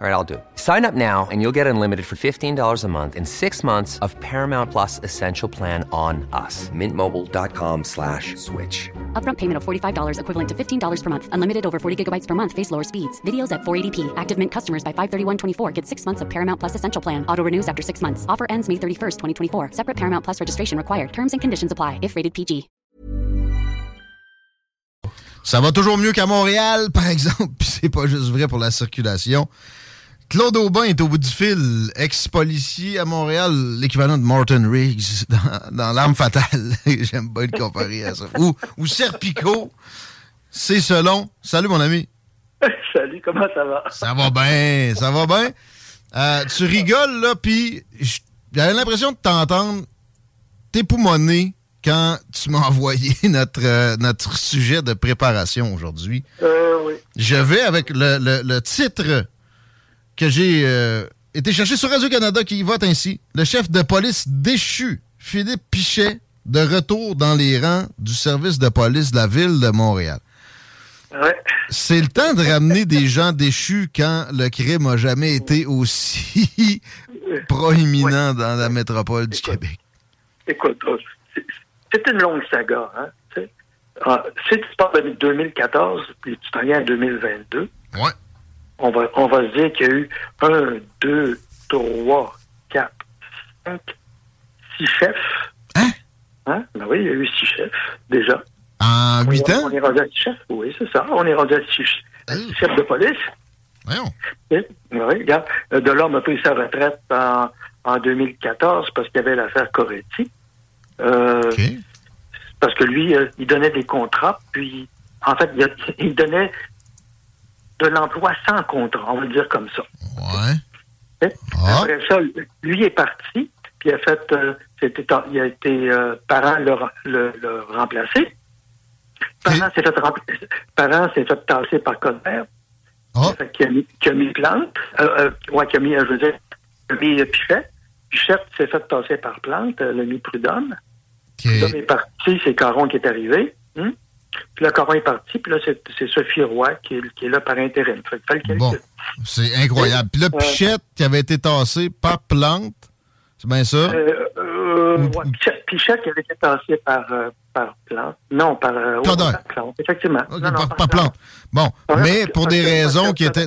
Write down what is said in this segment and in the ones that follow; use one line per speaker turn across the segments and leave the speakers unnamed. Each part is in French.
All right, I'll do it. Sign up now and you'll get unlimited for $15 a month in six months of Paramount Plus Essential Plan on us. Mintmobile.com slash switch.
Upfront payment of $45 equivalent to $15 per month. Unlimited over 40 gigabytes per month. Face lower speeds. Videos at 480p. Active Mint customers by 531.24 get six months of Paramount Plus Essential Plan. Auto renews after six months. Offer ends May 31st, 2024. Separate Paramount Plus registration required. Terms and conditions apply if rated PG.
Ça va toujours mieux qu'à Montréal, par exemple, puis c'est pas juste vrai pour la circulation. Claude Aubin est au bout du fil, ex-policier à Montréal, l'équivalent de Martin Riggs dans, dans L'Arme Fatale. J'aime pas le comparer à ça. Ou, ou Serpico, c'est selon. Salut mon ami.
Salut, comment ça va?
Ça va bien, ça va bien. Euh, tu rigoles, là, puis j'avais l'impression de t'entendre t'époumoner quand tu m'as envoyé notre, euh, notre sujet de préparation aujourd'hui.
Euh, oui.
Je vais avec le, le- le titre que j'ai euh, été chercher sur Radio-Canada qui vote ainsi. Le chef de police déchu, Philippe Pichet, de retour dans les rangs du service de police de la ville de Montréal.
Ouais.
C'est le temps de ramener des gens déchus quand le crime a jamais été aussi proéminent dans la métropole du Québec.
Écoute, euh, c'est- une longue saga. Hein. Ah, si tu parles de 2014 puis tu t'en viens à 2022,
Ouais.
On va, on va se dire qu'il y a eu un, deux, trois, quatre, cinq, six chefs.
Hein?
Hein? Ben oui, il y a eu six chefs déjà.
En
On
huit ans?
On est rendu à six chefs. Oui, c'est ça. On est rendu à six, six chefs de police.
Voyons.
Oui, oui, regarde, euh, Delorme a pris sa retraite en, en 2014 parce qu'il y avait l'affaire Coretti. Euh, Parce que lui, euh, il donnait des contrats, puis en fait, il donnait de l'emploi sans contrat, on va le dire comme ça.
Ouais.
Hein? Après ça, lui est parti, puis il a fait, euh, c'était- il a été euh, parent le, le, le remplacer. Parent s'est fait, rempla- parent s'est fait tasser par Colbert. Fait qu'il a mis, qui a mis Plante, euh, ouais, qui a mis, je veux dire, qui a mis euh, Pichet. Pichet s'est fait tasser par Plante, l'a mis Prudhomme. Prudhomme est parti, c'est Caron qui est arrivé. hein? Puis là, Caron est parti, puis là, c'est Sophie Roy qui est, qui est là par intérim. Fait
Bon, c'est incroyable. Puis là,
Euh,
Pichette, qui avait été tassé par Plante, c'est bien ça?
Euh, euh, ouais, Pichet, Pichet qui avait été tassé par, par Plante. Non, par, euh, par Plante, effectivement. Non, non,
par, par Plante. Bon,
Ouais,
mais pour des raisons qui étaient...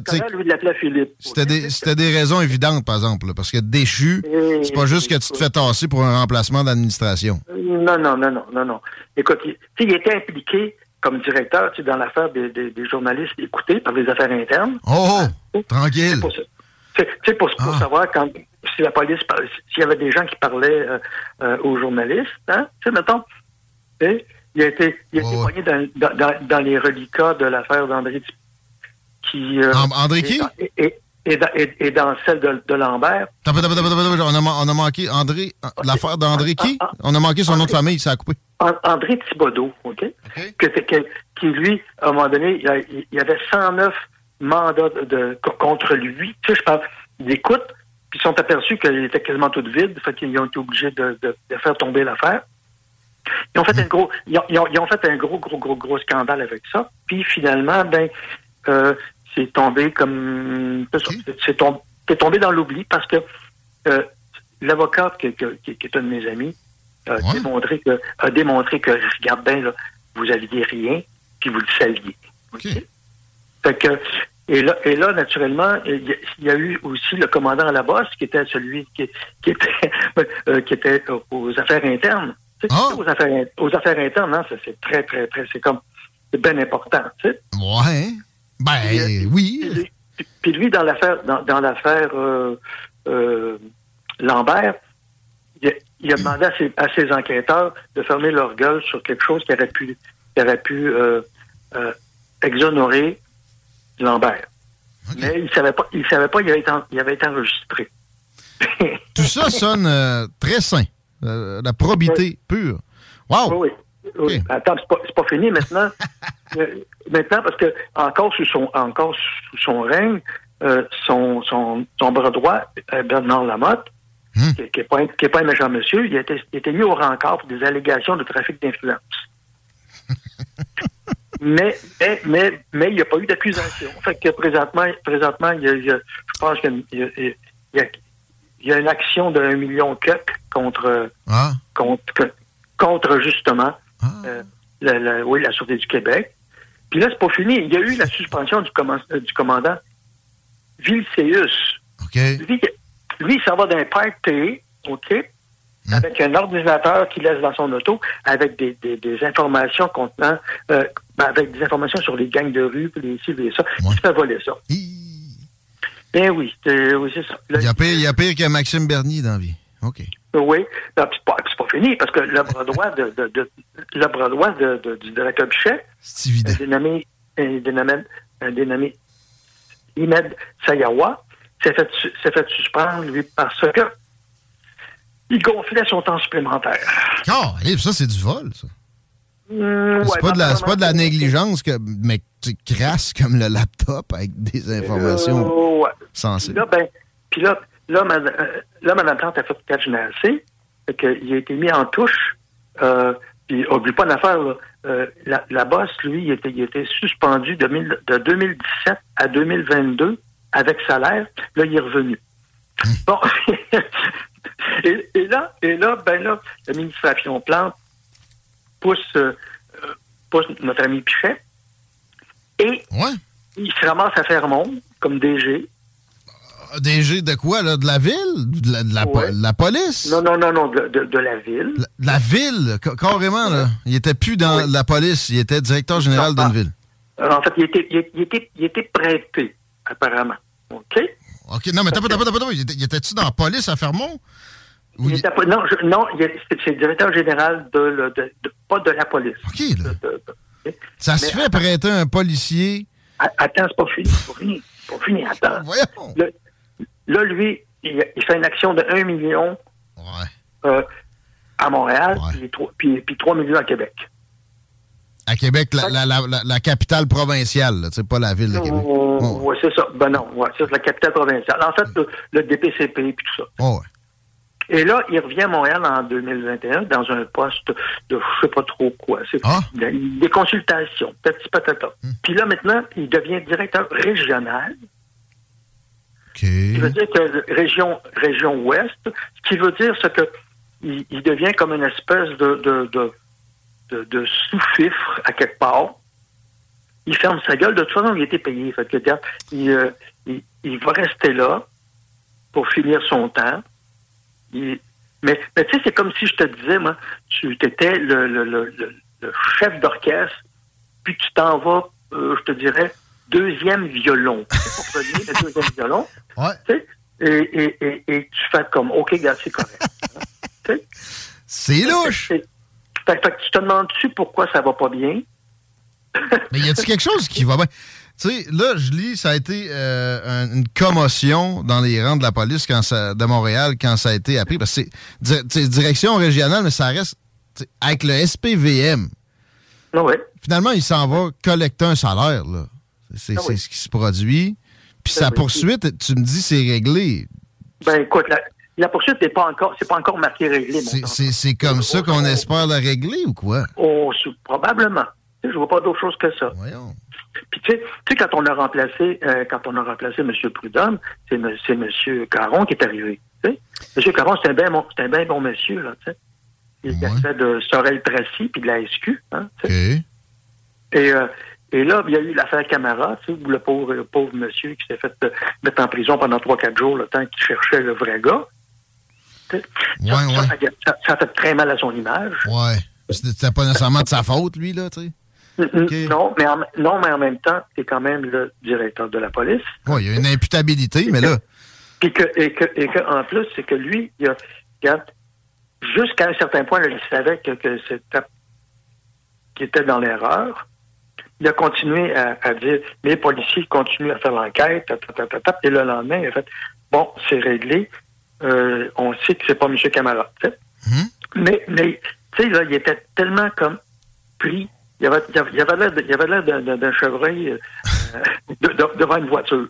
C'était des, c'était des raisons évidentes, par exemple, là, parce que déchu, c'est pas juste que tu te fais tasser pour un remplacement d'administration.
Non, non, non, non, non, non. Écoute, il, tu sais, il était impliqué comme directeur tu sais, dans l'affaire des, des- des journalistes écoutés par les affaires internes.
Oh, oh, tranquille.
C'est pour, ça. C'est- tu sais, pour, pour
Ah.
savoir quand si la police s'il y avait des gens qui parlaient euh, euh, aux journalistes, hein, tu sais, mettons, il a été, il a été poigné dans, dans, dans- dans les reliquats de l'affaire d'André qui euh,
André qui?
et, et, et dans, et- et dans celle de, de Lambert.
On a, on a manqué André, l'affaire d'André qui? On a manqué son nom de famille, ça a coupé.
An- André Thibodeau, OK? Que, que- qui, lui, à un moment donné, il, y avait 109 mandats de, de- co- contre lui. Tu sais, je parle d'écoute, puis ils sont aperçus qu'il était quasiment tout vide, fait qu'ils ont été obligés de faire tomber l'affaire. Ils ont fait un gros, ils ont, ils ont- ils ont fait un gros, gros, gros, gros scandale avec ça. Puis finalement, ben, euh, c'est tombé comme, c'est tombé, tombé dans l'oubli parce que euh, l'avocat que- que- qui, qui est un de mes amis a démontré que, a démontré que, regarde bien, là, vous aviez rien, puis vous le saviez. OK? Fait que, et là, et là, naturellement, il y, a, il y a eu aussi le commandant à la bosse, qui était celui qui, qui était, euh, qui était aux affaires internes. Tu sais, aux, affaires, aux affaires internes, hein, c'est très, très, très, c'est comme, c'est bien important, tu sais.
Ouais. Ben, oui.
Puis, puis lui, dans l'affaire, dans, dans l'affaire euh, euh, Lambert, il, il a demandé à ses, enquêteurs de fermer leur gueule sur quelque chose qui aurait pu, qui aurait pu euh, euh, exonérer Lambert. Mais il ne savait pas, il savait pas, il avait été, il avait été enregistré.
Tout ça sonne euh, très sain. La probité pure. Wow!
Oui, oui. Attends, c'est pas, pas, fini maintenant. maintenant, parce que encore sous son, encore sous son règne, son, son, son bras droit, Bernard Lamotte, Hmm. qui n'est pas, pas, un méchant monsieur, il a, été, mis au rencard pour des allégations de trafic d'influence. mais, mais, mais, il n'y a pas eu d'accusation. Fait que présentement, présentement il y a, je pense qu'il y, y, a une action d'un million cup contre, ah. contre, contre justement ah. euh, la, la, oui, la Sûreté du Québec. Puis là, c'est pas fini. Il y a eu la suspension du, euh, du commandant Vilseus.
Okay.
Lui, il s'en va d'un party, OK? Hmm. Avec un ordinateur qu'il laisse dans son auto, avec des, des, informations contenant, euh, ben, avec des informations sur les gangs de rue, les ci, les ça. Il se fait voler ça. Ben oui, oui c'est ça.
il, y a pire, il y a pire que Maxime Bernier dans la vie. OK.
Oui, c'est pas, pas, fini, parce que le bras droit, de, de, de le bras droit de, du directeur Bichet. Un dénommé, un dénommé, un dénommé Imed Sayawa, s'est fait, fait suspendre, lui, parce que il gonflait son temps supplémentaire.
Ah, ça, c'est du vol, ça. Mmh, c'est pas, de la, pas de la négligence, que, mais crasse comme le laptop avec des informations euh, sensibles.
Là, ben, puis là, là, madame, euh, là, Mme Plante a fait quatre généralités. Il a été mis en touche. Euh, puis, oublie pas d'affaire, euh, la, la bosse, lui, il était, il était suspendu de, de 2017 à 2022 avec salaire. Là, il est revenu. Hmm. Bon. et, là, et là, ben là, l'administration Plante pousse, euh, pousse notre ami Pichet et il se ramasse à Fermont comme DG.
Euh, DG de quoi, là? De la ville? De la, de la, police?
Non, non, non, non, de, de, la ville.
La, ville, carrément, là. Il était plus dans la police, il était directeur général d'une ville.
en fait, il était, il, était, il était prêté, apparemment. OK?
OK, non, mais t'as pas, t'as pas, t'as pas, il était-tu dans la police à Fermont?
Il était non, non c'est le directeur général de, de, de, pas de la police.
OK, là. Ça se fait prêter un policier.
Attends, c'est pas fini, c'est pas fini. C'est pas fini, attends.
Voyons.
là, lui, il, fait une action de 1 million euh, à Montréal, puis, puis 3 millions à Québec.
À Québec, la, la, la, capitale provinciale, c'est pas la ville de Québec. Oh,
oh. Oui, c'est ça. Ben non, ouais, c'est la capitale provinciale. En fait, le, DPCP et tout ça.
Oh,
et là, il revient à Montréal en 2021 dans un poste de je sais pas trop quoi. C'est ah. des consultations, petit patata. Hmm. Puis là, maintenant, il devient directeur régional.
Okay.
Ce qui veut dire que région, région ouest, ce qui veut dire, c'est que il, devient comme une espèce de, de, de de, de sous-fifre à quelque part. Il ferme sa gueule. De toute façon, il a été payé. Fait que, il, euh, il, il, va rester là pour finir son temps. Mais, mais tu sais, c'est comme si je te disais, moi, tu étais le, le, le, le, chef d'orchestre, puis tu t'en vas, euh, je te dirais, deuxième violon. pour le deuxième violon.
Ouais.
Et, et, et, et, tu fais comme, OK, gars, c'est correct.
c'est louche.
Fait, que tu te demandes-tu pourquoi ça va pas bien?
Mais y a-t-il quelque chose qui va bien? Tu sais, là, je lis, ça a été euh, une commotion dans les rangs de la police quand ça, de Montréal quand ça a été appris. Parce que c'est direction régionale, mais ça reste avec le SPVM.
Ah
Finalement, il s'en va collecter un salaire. là. C'est ah ce qui se produit. Puis sa poursuite, tu me dis, c'est réglé.
Ben écoute, la poursuite n'est pas encore, c'est pas encore marqué réglé.
C'est comme ça qu'on espère la régler ou quoi?
Oh, probablement. Je vois pas d'autre chose que ça.
Voyons.
Puis tu sais, quand on a remplacé, euh, quand on a remplacé M. Prudhomme, c'est M. Caron qui est arrivé. M. Caron, c'est un bien bon, un bon monsieur, là, tu sais. Il ouais. fait de Sorel Tracy puis de la SQ, hein,
Et,
euh, et là, il y a eu l'affaire Camara, tu sais, où le pauvre, pauvre monsieur qui s'est fait euh, mettre en prison pendant 3-4 jours, le temps qu'il cherchait le vrai gars.
Ouais, ça,
ouais. Ça, ça, fait très mal à son image.
Ouais. C'était pas nécessairement de sa faute, lui, là, tu sais.
Non, mais en, non, mais en même temps, c'est quand même le directeur de la police.
Oui, il y a une imputabilité, mais là.
Et que, et que, et que, en plus, c'est que lui, il a, regarde, jusqu'à un certain point, là, il savait que, que c'était qu'il était dans l'erreur. Il a continué à, à, dire, les policiers continuent à faire l'enquête, et le lendemain, il a fait, bon, c'est réglé, euh, on sait que c'est pas M. Camara. Mm-hmm. Mais, mais tu sais, là, il était tellement comme pris. Il avait, il avait l'air d'un chevreuil euh, devant une voiture.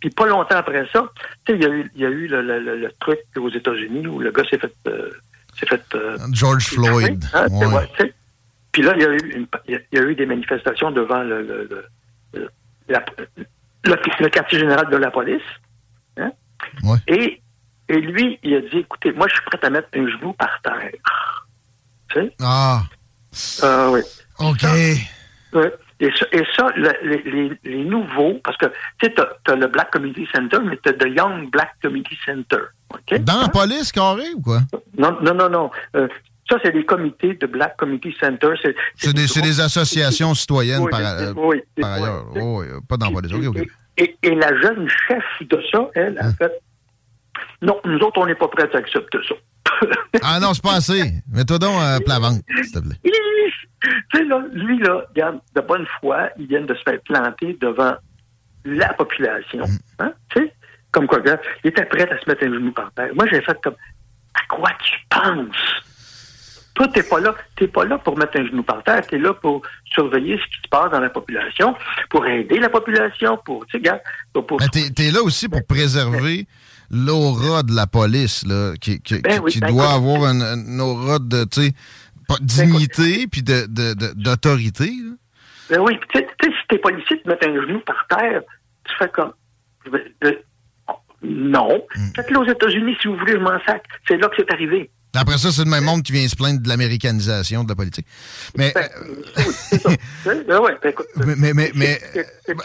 Puis pas longtemps après ça, tu sais, il y a eu, il y a eu le, le, le, truc aux États-Unis où le gars s'est fait, euh, s'est fait euh,
George Floyd.
Hein, ouais. Puis là, il y, a eu une, il y a eu des manifestations devant le, le, la, le, quartier général de la police. Hein? Et, et lui, il a dit, écoutez, moi, je suis prêt à mettre un genou par terre. Tu sais?
Ah.
Ah oui.
OK.
Et ça, et ça les, les, les, nouveaux, parce que tu sais, as, le Black Community Center, mais tu as le Young Black Community Center. Okay?
Dans la police, carré, ou quoi?
Non, non, non, non. Euh, ça, c'est des comités de Black Community Center.
C'est des, des, associations citoyennes oui, par, euh, oui, par ailleurs. Oui, pas dans la police. Okay, okay.
Et, et, la jeune chef de ça, elle, a hein? fait Non, nous autres, on n'est pas prêts à accepter ça.
ah non, c'est pas assez. Mets-toi donc euh, plat s'il te plaît.
Tu sais, là, lui, là, regarde, de bonne foi, il vient de se faire planter devant la population. Mm. Hein? Tu sais, comme quoi, regarde, il était prêt à se mettre un genou par terre. Moi, j'ai fait comme, à quoi tu penses? Toi, t'es pas là, t'es pas là pour mettre un genou par terre, t'es là pour surveiller ce qui se passe dans la population, pour aider la population, pour, tu sais, regarde, pour...
pour... t'es, es là aussi pour préserver l'aura de la police, là, qui, qui, ben oui, qui ben doit avoir une, une aura de, de dignité puis d'autorité. De, de,
ben oui, tu sais, si t'es policier, tu mets un genou par terre, tu fais comme. non. Mm. Faites-le aux États-Unis si vous voulez, je m'en sac. C'est là que c'est arrivé.
Après ça, c'est le même monde qui vient se plaindre de l'américanisation de la politique. Mais. Ben,
oui, c'est ça. ben ouais, ben, écoute,
mais, mais, mais,
c'est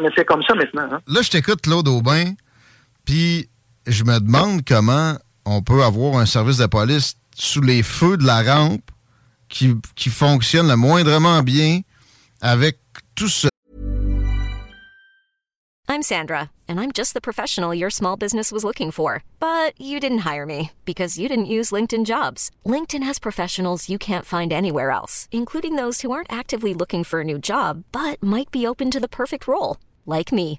mais c'est comme ça maintenant. Hein?
Là, je t'écoute, Claude Aubin, puis je me demande comment on peut avoir un service de police sous les feux de la rampe qui, qui fonctionne le moindrement bien avec tout ce.
I'm Sandra, and I'm just the professional your small business was looking for. But you didn't hire me because you didn't use LinkedIn jobs. LinkedIn has professionals you can't find anywhere else, including those who aren't actively looking for a new job but might be open to the perfect role, like me.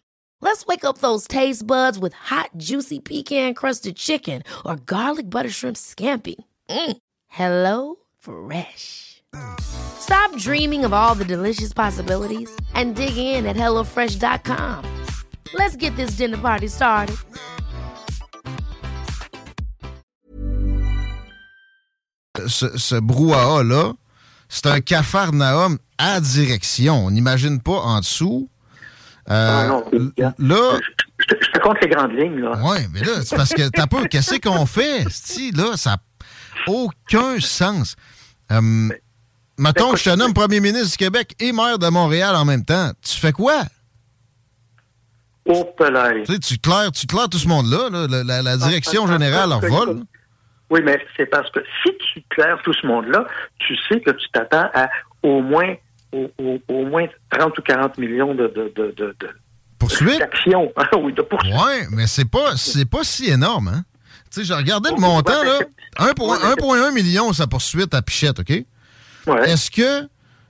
Let's wake up those taste buds with hot, juicy pecan-crusted chicken or garlic butter shrimp scampi. Mm. Hello Fresh. Stop dreaming of all the delicious possibilities and dig in at HelloFresh.com. Let's get this dinner party started.
Ce, ce brouhaha-là, c'est un cafarnaum à direction. On n'imagine pas en dessous.
Euh, non, non, là. Je, je, te compte les grandes lignes, là.
Oui, mais là, c'est parce que t'as pas. Qu'est-ce qu'on fait? Si, là, ça n'a aucun sens. Euh, Mettons, je te nomme premier ministre du Québec et maire de Montréal en même temps. Tu fais quoi?
Au palais.
Tu, sais, tu, claires, tu claires tout ce monde-là. Là, la, la, direction générale leur vole.
Oui, mais c'est parce que si tu claires tout ce monde-là, tu sais que tu t'attends à au moins, au, au, au, moins 30 ou 40 millions de, de, de, de
poursuites.
Oui, de poursuites.
Oui, mais c'est pas, c'est pas si énorme, hein? Tu sais, j'ai regardé le montant, là. 1,1 million sa poursuite à Pichette, OK? Est-ce que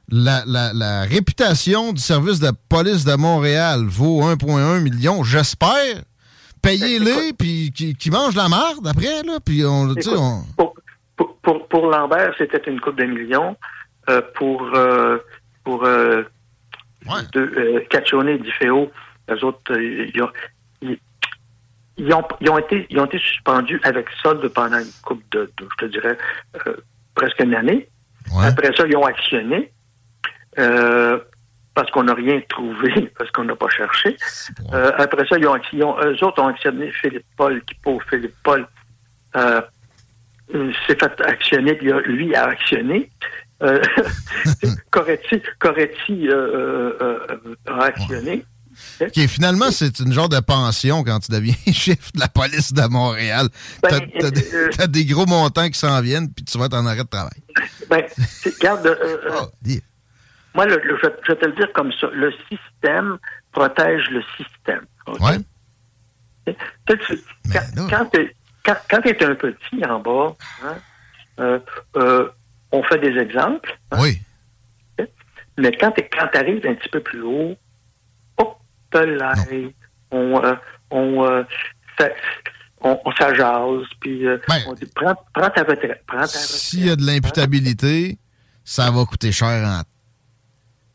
la, la, la, réputation du service de police de Montréal vaut 1,1 million? J'espère. Payez-les, puis qui, qui mangent la marde après, là, puis on,
Écoute, on... Pour, pour, pour, Lambert, c'était une coupe de millions. Euh, pour euh, pour euh,
ouais.
euh, Caccione et Difeo, les autres, euh, ils ont, ils, ils, ont, ils, ont, été, ils ont été suspendus avec solde pendant une coupe de, de je te dirais, euh, presque une année.
Ouais.
Après ça, ils ont actionné euh, parce qu'on n'a rien trouvé, parce qu'on n'a pas cherché. Euh, après ça, ils ont, ils ont, eux autres ont actionné Philippe Paul, qui pauvre Philippe Paul euh, s'est fait actionner, puis lui a actionné. Euh, Qu'aurait-il euh, euh, réactionné?
OK, finalement, c'est une genre de pension quand tu deviens chef de la police de Montréal. Ben, t'as, des, gros montants qui s'en viennent, puis tu vas être en arrêt de travail.
Ben, regarde, oh, moi, je, vais te le dire comme ça. Le système protège le système.
Ouais.
Quand, quand, quand tu es un petit en bas, hein, euh, euh, on fait des exemples.
Hein. oui.
Mais quand tu arrives un petit peu plus haut, hop, là, on, euh, on, on, on s'ajase, puis ben, on dit prends, prends ta retraite.
S'il y a de l'imputabilité, ça va coûter cher en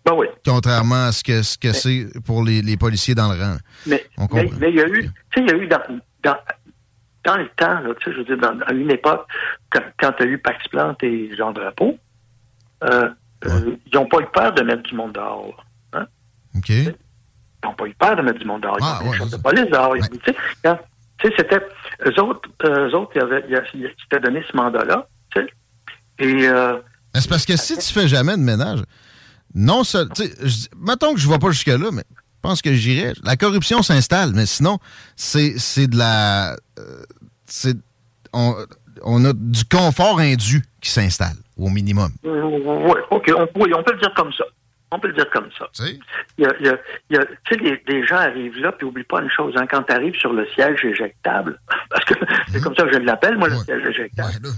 ben oui.
Contrairement à ce que ce que c'est pour les, les, policiers dans le rang.
Mais, mais, il y a eu, tu sais, il y a eu dans, dans, dans le temps, là, je veux dire, dans, à une époque, quand, quand tu as eu Pax Plante et Jean Drapeau, euh, euh, ils n'ont pas eu peur de mettre du monde dehors. Hein?
OK. Ils
n'ont pas eu peur de mettre du monde dehors.
Ah,
ils
ouais,
de police dehors. Ouais. Tu sais, c'était. Eux autres, eux autres, ils, avaient, ils, s'étaient donné ce mandat-là. Tu sais. Et. Euh,
c'est parce que si tu fais jamais de ménage, non seul. Mettons que je ne vais pas jusque-là, mais je pense que j'irai. La corruption s'installe, mais sinon, c'est de la. Euh, on, on, a du confort indu qui s'installe, au minimum.
Oui, OK. On, oui, on peut le dire comme ça. On peut le dire comme ça. Tu sais, des gens arrivent là, puis oublie pas une chose, hein, quand tu arrives sur le siège éjectable, parce que c'est comme ça que je l'appelle, moi, le siège éjectable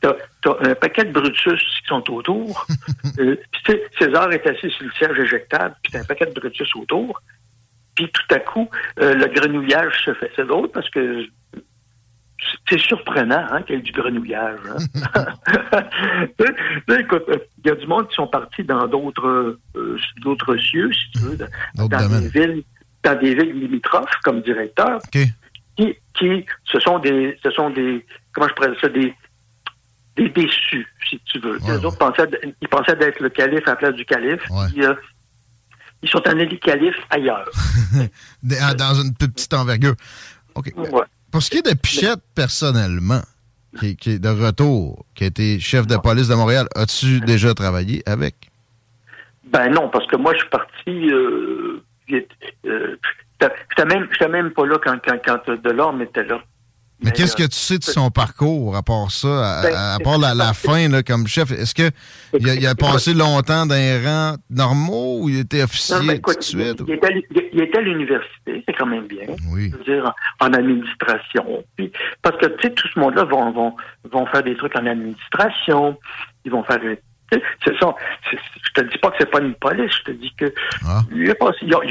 t'as as un paquet de Brutus qui sont autour. euh, puis César est assis sur le siège éjectable, puis t'as un paquet de Brutus autour. Puis tout à coup, euh, le grenouillage se fait. C'est drôle parce que c'est surprenant hein, qu'il y ait du grenouillage. Hein? écoute, il y a du monde qui sont partis dans d'autres euh, d'autres cieux, si tu veux, dans, des villes, dans des villes limitrophes comme directeur. Qui, qui ce sont des ce sont des comment je pourrais ça, des des déçus, si tu veux. les autres pensaient, ils pensaient d'être le calife à la place du calife. Euh, ils sont élit calife ailleurs.
Dans une petite envergure. OK. Pour ce qui est de Pichette, personnellement, qui, est de retour, qui a été chef de police de Montréal, as-tu déjà travaillé avec?
Ben non, parce que moi, je suis parti. Euh, euh, j'étais même, pas là quand, quand, quand Delorme était là.
Mais, qu'est-ce que tu sais de son parcours à part ça, à, ben, part la, fin là, comme chef? Est-ce qu'il a, il a passé longtemps dans les rangs normaux ou il était officier tout de suite?
Il, était, à l'université, c'est quand même bien.
Oui.
Je veux dire, en, administration. Puis, parce que, tu sais, tout ce monde-là vont, vont, vont faire des trucs en administration. Ils vont faire c'est ça. Je te dis pas que c'est pas une police, je te dis que ah. ils, ont,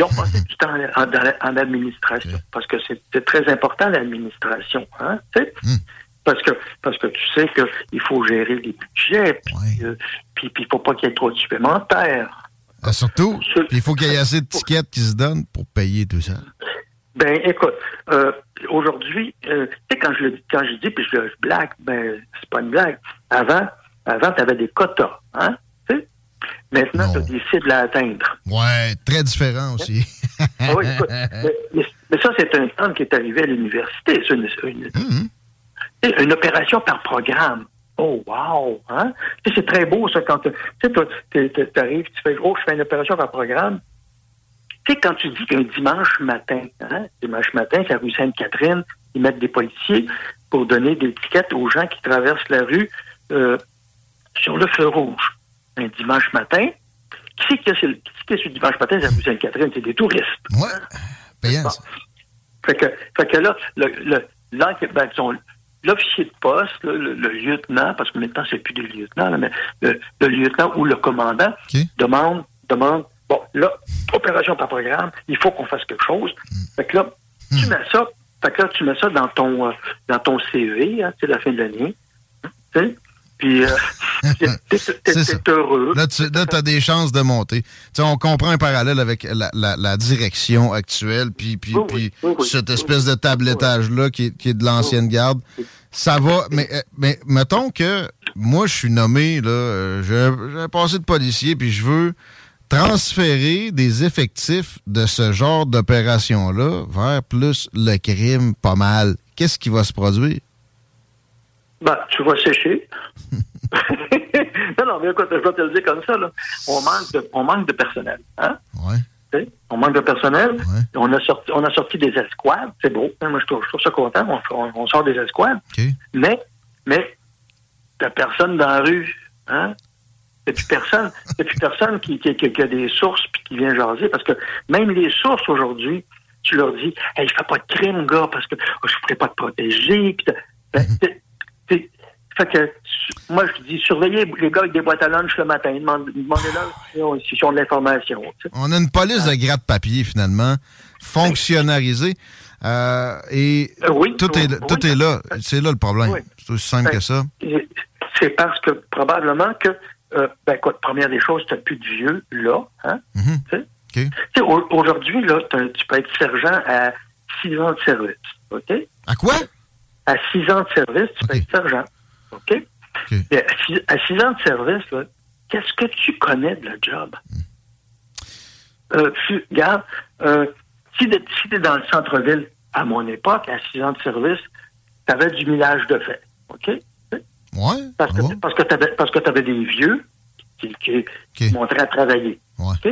passé du temps en, administration parce que c'est très important l'administration, hein, hmm. Parce que parce que tu sais qu'il faut gérer les budgets, puis euh, puis il faut pas qu'il y ait trop de supplémentaires.
Ah, surtout, il faut qu'il y ait assez de tickets qui se donnent pour payer tout ça.
Ben, écoute, euh, aujourd'hui, euh, tu sais, quand je le quand je dis, puis je, je blague, ben, c'est pas une blague. Avant, avant, tu avais des quotas. Hein? Maintenant, tu as des cibles à atteindre.
Ouais, très différent aussi.
ah oui, mais, ça, c'est un terme qui est arrivé à l'université. C'est une, mm-hmm. une, opération par programme. Oh, wow! Hein? C'est très beau, ça, quand tu arrives, tu fais, oh, je fais une opération par programme. Tu sais, quand tu dis qu'un dimanche matin, hein, dimanche matin, c'est la rue Sainte-Catherine, ils mettent des policiers pour donner des tickets aux gens qui traversent la rue euh, sur le feu rouge un dimanche matin. Qui c'est qui est ce dimanche matin, c'est Sainte-Catherine? C'est des touristes.
Oui.
Fait, que, fait que là, le, ben, l'officier de poste, le, lieutenant, parce que maintenant, c'est plus des lieutenants, mais le, lieutenant ou le commandant demande, demande, bon, là, opération par programme, il faut qu'on fasse quelque chose. Mm. Fait que là, tu mm. mets ça, fait que là, tu mets ça dans ton, euh, dans ton CV, hein, c'est la fin de l'année. Hein, puis, euh, t'es heureux.
Là, tu as des chances de monter. sais, on comprend un parallèle avec la, la, la direction actuelle, puis, puis, puis cette espèce de tablettage-là qui, qui, est de l'ancienne garde. Ça va, mais, euh, mais mettons que moi, je suis nommé, là, euh, j'ai un passé de policier, puis je veux transférer des effectifs de ce genre d'opération-là vers plus le crime pas mal. Qu'est-ce qui va se produire?
Ben, tu vas sécher. non, non, mais écoute, je vais te le dire comme ça, là. On manque de, on manque de personnel. Hein?
Ouais.
On manque de personnel. On, a sorti, on a sorti des escouades. C'est beau. Hein, moi, je trouve, je trouve ça content. On, on, sort des escouades. Mais, mais, t'as personne dans la rue. Hein? T'as plus personne. T'as plus personne qui, qui, qui, a des sources puis qui vient jaser. Parce que même les sources aujourd'hui, tu leur dis, hey, fais pas de crime, gars, parce que oh, je ne pourrais pas te protéger. Puis ben, fait que, moi, je dis, surveillez les gars avec des boîtes à lunch le matin. Demandez-leur s'ils ont de l'information.
On a une police de gratte-papier, finalement, fonctionnalisée. Euh, et
euh,
tout, est, tout est là. C'est là le problème. C'est aussi simple que ça.
C'est parce que probablement que, euh, ben, écoute, première des choses, tu n'as plus de vieux là. Hein?
Mm-hmm.
Aujourd'hui, là, tu peux être sergent à six ans de service. OK?
À quoi?
À six ans de service, tu peux être sergent. OK? À, six, ans de service, qu'est-ce que tu connais de le job? Hmm. Euh, regarde, euh, si tu es dans le centre-ville, à mon époque, à six ans de service, tu avais du millage de fait. OK?
Ouais.
Parce que, parce que tu avais, des vieux qui, qui, montraient à travailler.
OK?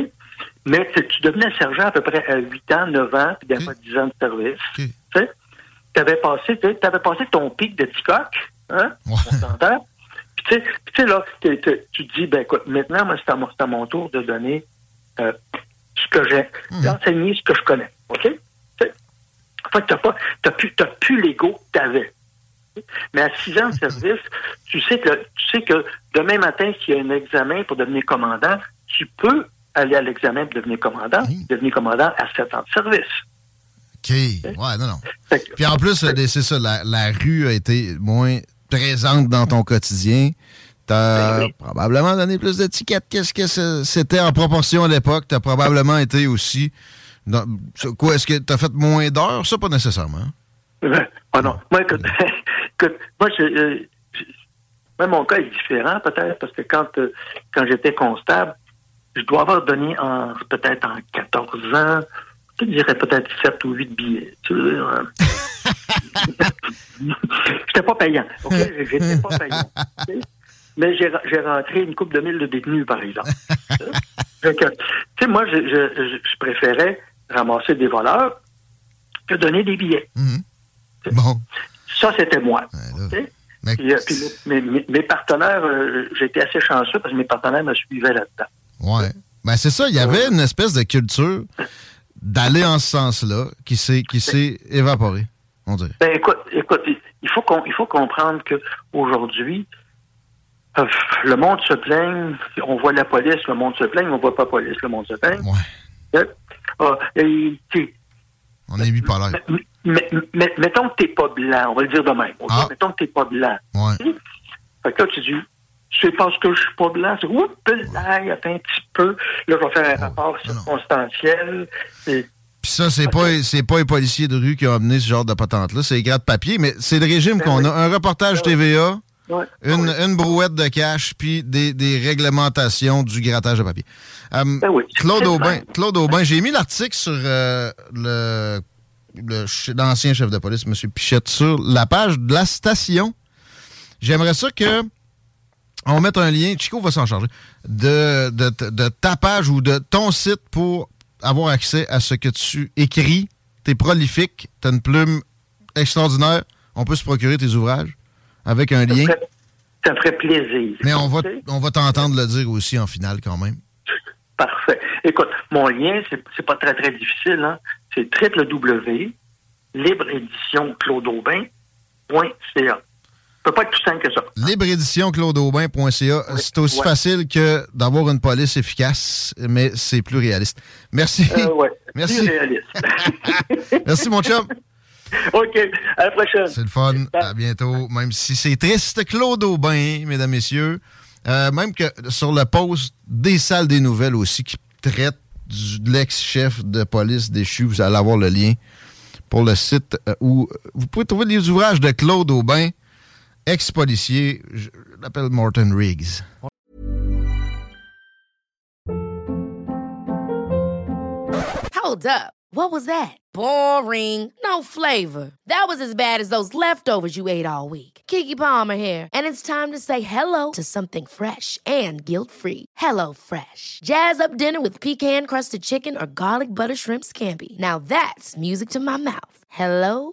Mais tu devenais sergent à peu près à 8 ans, 9 ans, puis okay. 10 ans de service. Tu avais passé, avais passé ton pic de ticoc, Hein? On s'entend? Puis tu sais, là, tu te dis, ben écoute, maintenant, moi, c'est à, mon tour de donner euh, ce que j'ai, mmh. d'enseigner ce que je connais. OK? En fait, t'as pas, t'as plus, t'as plus l'ego que t'avais. Mais à six ans de service, tu sais que, tu sais que demain matin, s'il y a un examen pour devenir commandant, tu peux aller à l'examen pour devenir commandant, devenir commandant à sept ans de service.
OK. Ouais, non, non. Puis en plus, c'est ça, la, la, rue a été moins présente dans ton quotidien. T'as as probablement donné plus d'étiquettes qu'est-ce que c'était en proportion à l'époque. T'as probablement été aussi. quoi, est-ce que t'as fait moins d'heures? Ça, pas nécessairement.
Ah non. Moi, écoute, moi, je, mon cas est différent peut-être parce que quand, euh, quand j'étais constable, je dois avoir donné en peut-être en 14 ans, je dirais peut-être 7 ou 8 billets. Tu hein. J'étais pas payant. OK? J'étais pas payant. Mais j'ai rentré une coupe de mille de détenus, par exemple. tu sais, moi, je, je, préférais ramasser des voleurs que donner des billets.
Mm-hmm. Bon.
Ça, c'était moi. puis, euh, mes, partenaires, euh, j'étais assez chanceux parce que mes partenaires me suivaient là-dedans.
Ouais. Ben, c'est ça, il y avait une espèce de culture d'aller en ce sens-là qui s'est qui s'est évaporée.
Ben, écoute, écoute, il faut, qu'on, il faut comprendre qu'aujourd'hui, euh, le monde se plaigne, on voit la police, le monde se plaigne, on voit pas la police, le monde se plaigne.
Ouais.
Euh,
on est mis par là.
Mettons que t'es pas blanc, on va le dire de même. Ah. Mettons que t'es pas blanc.
Ouais.
Fait que là, tu dis, c'est parce que je suis pas blanc. C'est, oups, là, il y a un petit peu. Là, je vais faire un oh, rapport circonstanciel. Et,
ça, c'est pas c'est pas les policiers de rue qui ont amené ce genre de patente-là, c'est les gratte-papier, mais c'est le régime ben qu'on a. Un reportage ben TVA, une, une, brouette de cash, puis des, des, réglementations du grattage de papier.
Euh, ben
Claude Aubin, Claude Aubin, j'ai mis l'article sur euh, le l'ancien chef de police, M. Pichette, sur la page de la station. J'aimerais ça que on mette un lien, Chico va s'en charger, de, de, de ta page ou de ton site pour avoir accès à ce que tu écris. Tu es prolifique, tu as une plume extraordinaire. On peut se procurer tes ouvrages avec un lien.
Ça ferait plaisir.
Mais on va, on va t'entendre le dire aussi en finale quand même.
Parfait. Écoute, mon lien, c'est pas très, très difficile. Hein? C'est www libreéditionclaudeaubin.ca peut pas être plus simple que ça.
Libreéditionclaudeaubin.ca. C'est aussi facile que d'avoir une police efficace, mais c'est plus réaliste. Merci.
Euh, ouais,
Merci.
Plus réaliste.
Merci, mon chum.
OK. À la prochaine.
C'est le fun. À bientôt. Même si c'est triste, Claude Aubin, mesdames, messieurs. Euh, même que sur le poste des salles des nouvelles aussi, qui traite de l'ex-chef de police déchu, vous allez avoir le lien pour le site euh, où vous pouvez trouver les ouvrages de Claude Aubin ex-policier, je l'appelle Morton Riggs.
Hold up. What was that? Boring. No flavor. That was as bad as those leftovers you ate all week. Kiki Palmer here, and it's time to say hello to something fresh and guilt-free. Hello Fresh. Jazz up dinner with pecan-crusted chicken or garlic butter shrimp scampi. Now that's music to my mouth. Hello